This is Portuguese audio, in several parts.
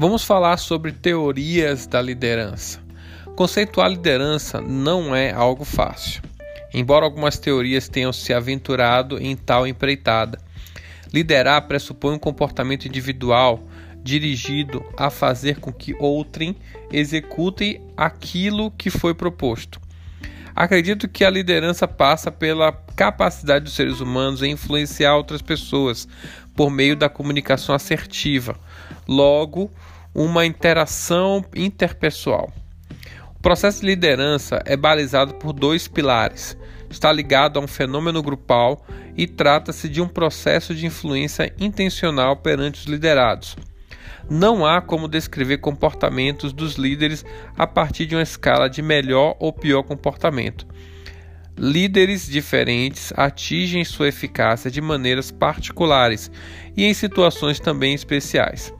Vamos falar sobre teorias da liderança. Conceituar liderança não é algo fácil. Embora algumas teorias tenham se aventurado em tal empreitada, liderar pressupõe um comportamento individual dirigido a fazer com que outrem execute aquilo que foi proposto. Acredito que a liderança passa pela capacidade dos seres humanos em influenciar outras pessoas por meio da comunicação assertiva, logo, uma interação interpessoal. O processo de liderança é balizado por dois pilares. Está ligado a um fenômeno grupal e trata-se de um processo de influência intencional perante os liderados. Não há como descrever comportamentos dos líderes a partir de uma escala de melhor ou pior comportamento. Líderes diferentes atingem sua eficácia de maneiras particulares e em situações também especiais.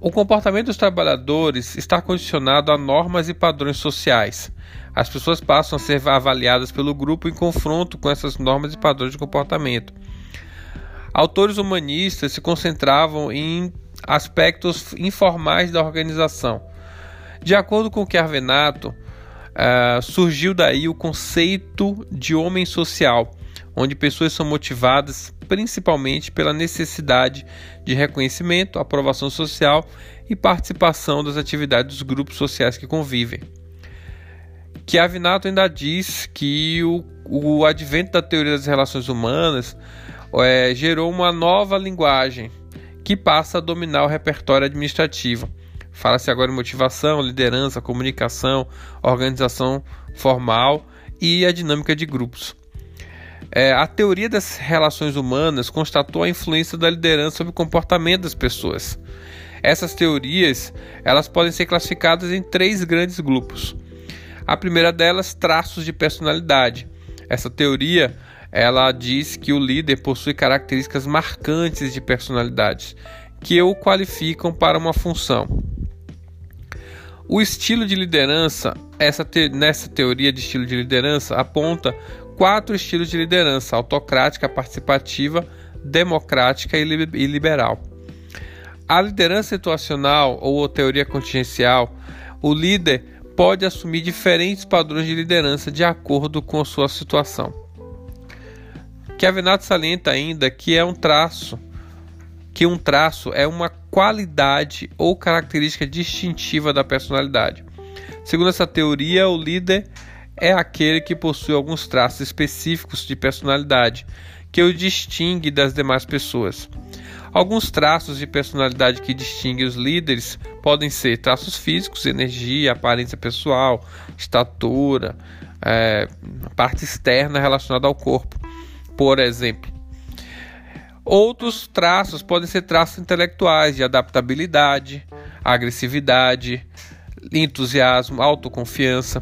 O comportamento dos trabalhadores está condicionado a normas e padrões sociais. As pessoas passam a ser avaliadas pelo grupo em confronto com essas normas e padrões de comportamento. Autores humanistas se concentravam em aspectos informais da organização. De acordo com Chiarvenato, uh, surgiu daí o conceito de homem social, onde pessoas são motivadas principalmente pela necessidade de reconhecimento, aprovação social e participação das atividades dos grupos sociais que convivem. Chiavinato ainda diz que o, o advento da teoria das relações humanas é, gerou uma nova linguagem que passa a dominar o repertório administrativo. Fala-se agora em motivação, liderança, comunicação, organização formal e a dinâmica de grupos. É, a teoria das relações humanas constatou a influência da liderança sobre o comportamento das pessoas. Essas teorias elas podem ser classificadas em três grandes grupos. A primeira delas, traços de personalidade. Essa teoria ela diz que o líder possui características marcantes de personalidade que o qualificam para uma função. O estilo de liderança, essa te, nessa teoria de estilo de liderança, aponta quatro estilos de liderança: autocrática, participativa, democrática e, liberal. A liderança situacional ou teoria contingencial, o líder pode assumir diferentes padrões de liderança de acordo com a sua situação. Chiavenato salienta ainda que é um traço, que um traço é uma qualidade ou característica distintiva da personalidade. Segundo essa teoria, o líder é aquele que possui alguns traços específicos de personalidade que o distingue das demais pessoas. Alguns traços de personalidade que distinguem os líderes podem ser traços físicos, energia, aparência pessoal, estatura, é, parte externa relacionada ao corpo, por exemplo. Outros traços podem ser traços intelectuais de adaptabilidade, agressividade, entusiasmo, autoconfiança.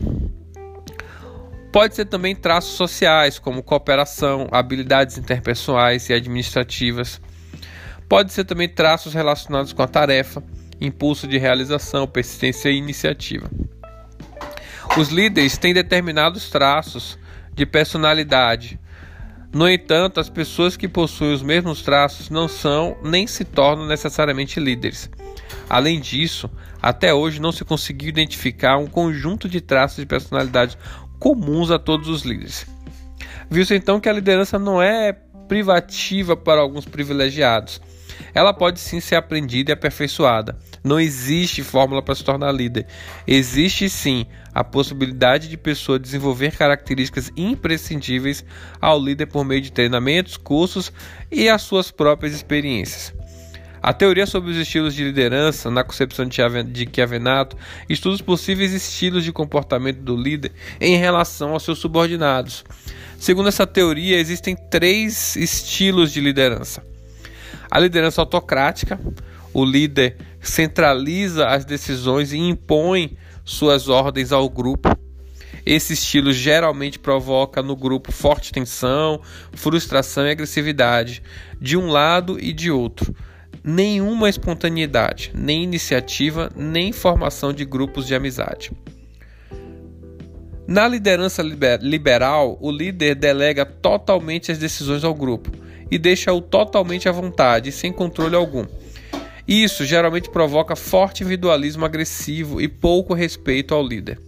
Pode ser também traços sociais, como cooperação, habilidades interpessoais e administrativas. Pode ser também traços relacionados com a tarefa, impulso de realização, persistência e iniciativa. Os líderes têm determinados traços de personalidade. No entanto, as pessoas que possuem os mesmos traços não são nem se tornam necessariamente líderes. Além disso, até hoje não se conseguiu identificar um conjunto de traços de personalidade comuns a todos os líderes. Viu-se então que a liderança não é privativa para alguns privilegiados. Ela pode sim ser aprendida e aperfeiçoada. Não existe fórmula para se tornar líder. Existe sim a possibilidade de pessoa desenvolver características imprescindíveis ao líder por meio de treinamentos, cursos e as suas próprias experiências. A teoria sobre os estilos de liderança, na concepção de Chiavenato, estuda os possíveis estilos de comportamento do líder em relação aos seus subordinados. Segundo essa teoria, existem três estilos de liderança: a liderança autocrática, o líder centraliza as decisões e impõe suas ordens ao grupo. Esse estilo geralmente provoca no grupo forte tensão, frustração e agressividade, de um lado e de outro nenhuma espontaneidade, nem iniciativa, nem formação de grupos de amizade. Na liderança liberal, o líder delega totalmente as decisões ao grupo e deixa-o totalmente à vontade, sem controle algum. Isso geralmente provoca forte individualismo agressivo e pouco respeito ao líder.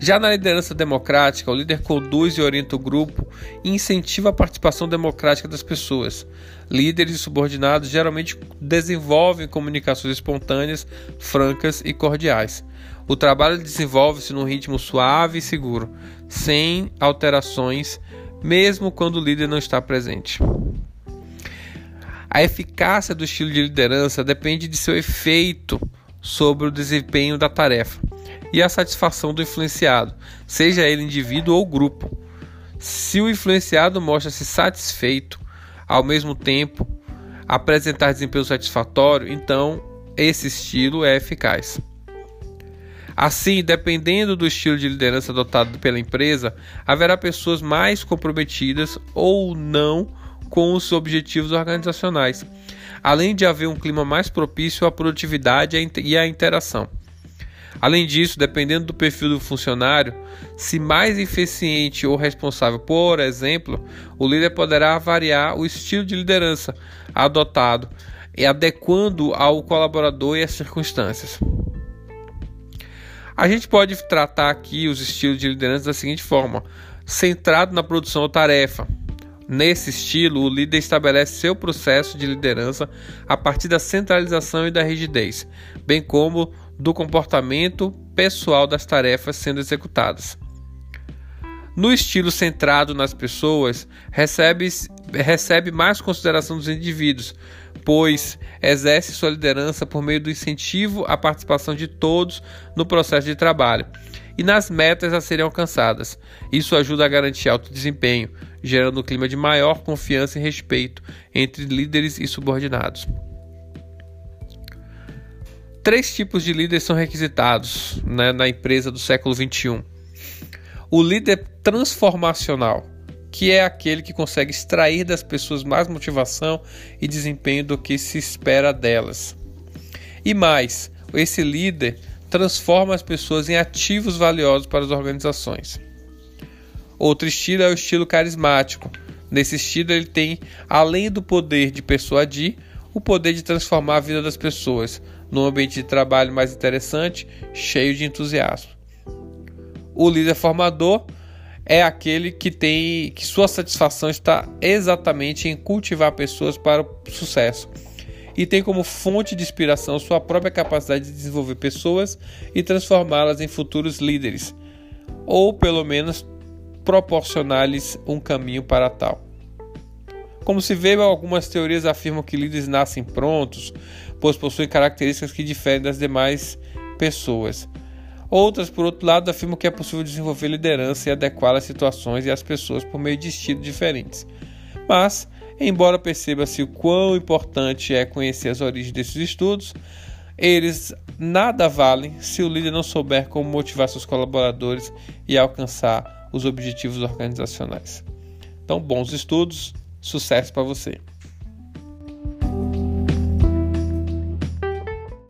Já na liderança democrática, o líder conduz e orienta o grupo e incentiva a participação democrática das pessoas. Líderes e subordinados geralmente desenvolvem comunicações espontâneas, francas e cordiais. O trabalho desenvolve-se num ritmo suave e seguro, sem alterações, mesmo quando o líder não está presente. A eficácia do estilo de liderança depende de seu efeito sobre o desempenho da tarefa e a satisfação do influenciado, seja ele indivíduo ou grupo. Se o influenciado mostra-se satisfeito, ao mesmo tempo apresentar desempenho satisfatório, então esse estilo é eficaz. Assim, dependendo do estilo de liderança adotado pela empresa, haverá pessoas mais comprometidas ou não com os objetivos organizacionais, além de haver um clima mais propício à produtividade e à interação. Além disso, dependendo do perfil do funcionário, se mais eficiente ou responsável, por exemplo, o líder poderá variar o estilo de liderança adotado e adequando ao colaborador e às circunstâncias. A gente pode tratar aqui os estilos de liderança da seguinte forma: centrado na produção ou tarefa. Nesse estilo, o líder estabelece seu processo de liderança a partir da centralização e da rigidez, bem como do comportamento pessoal das tarefas sendo executadas. No estilo centrado nas pessoas, recebe, recebe mais consideração dos indivíduos, pois exerce sua liderança por meio do incentivo à participação de todos no processo de trabalho e nas metas a serem alcançadas. Isso ajuda a garantir alto desempenho, gerando um clima de maior confiança e respeito entre líderes e subordinados. Três tipos de líderes são requisitados né, na empresa do século XXI. O líder transformacional, que é aquele que consegue extrair das pessoas mais motivação e desempenho do que se espera delas. E mais, esse líder transforma as pessoas em ativos valiosos para as organizações. Outro estilo é o estilo carismático. Nesse estilo, ele tem, além do poder de persuadir, o poder de transformar a vida das pessoas, num ambiente de trabalho mais interessante, cheio de entusiasmo. O líder formador é aquele que tem que sua satisfação está exatamente em cultivar pessoas para o sucesso e tem como fonte de inspiração sua própria capacidade de desenvolver pessoas e transformá-las em futuros líderes, ou pelo menos proporcionar-lhes um caminho para tal. Como se vê, algumas teorias afirmam que líderes nascem prontos, pois possuem características que diferem das demais pessoas. Outras, por outro lado, afirmam que é possível desenvolver liderança e adequar as situações e as pessoas por meio de estilos diferentes. Mas, embora perceba-se o quão importante é conhecer as origens desses estudos, eles nada valem se o líder não souber como motivar seus colaboradores e alcançar os objetivos organizacionais. Então, bons estudos, Sucesso para você!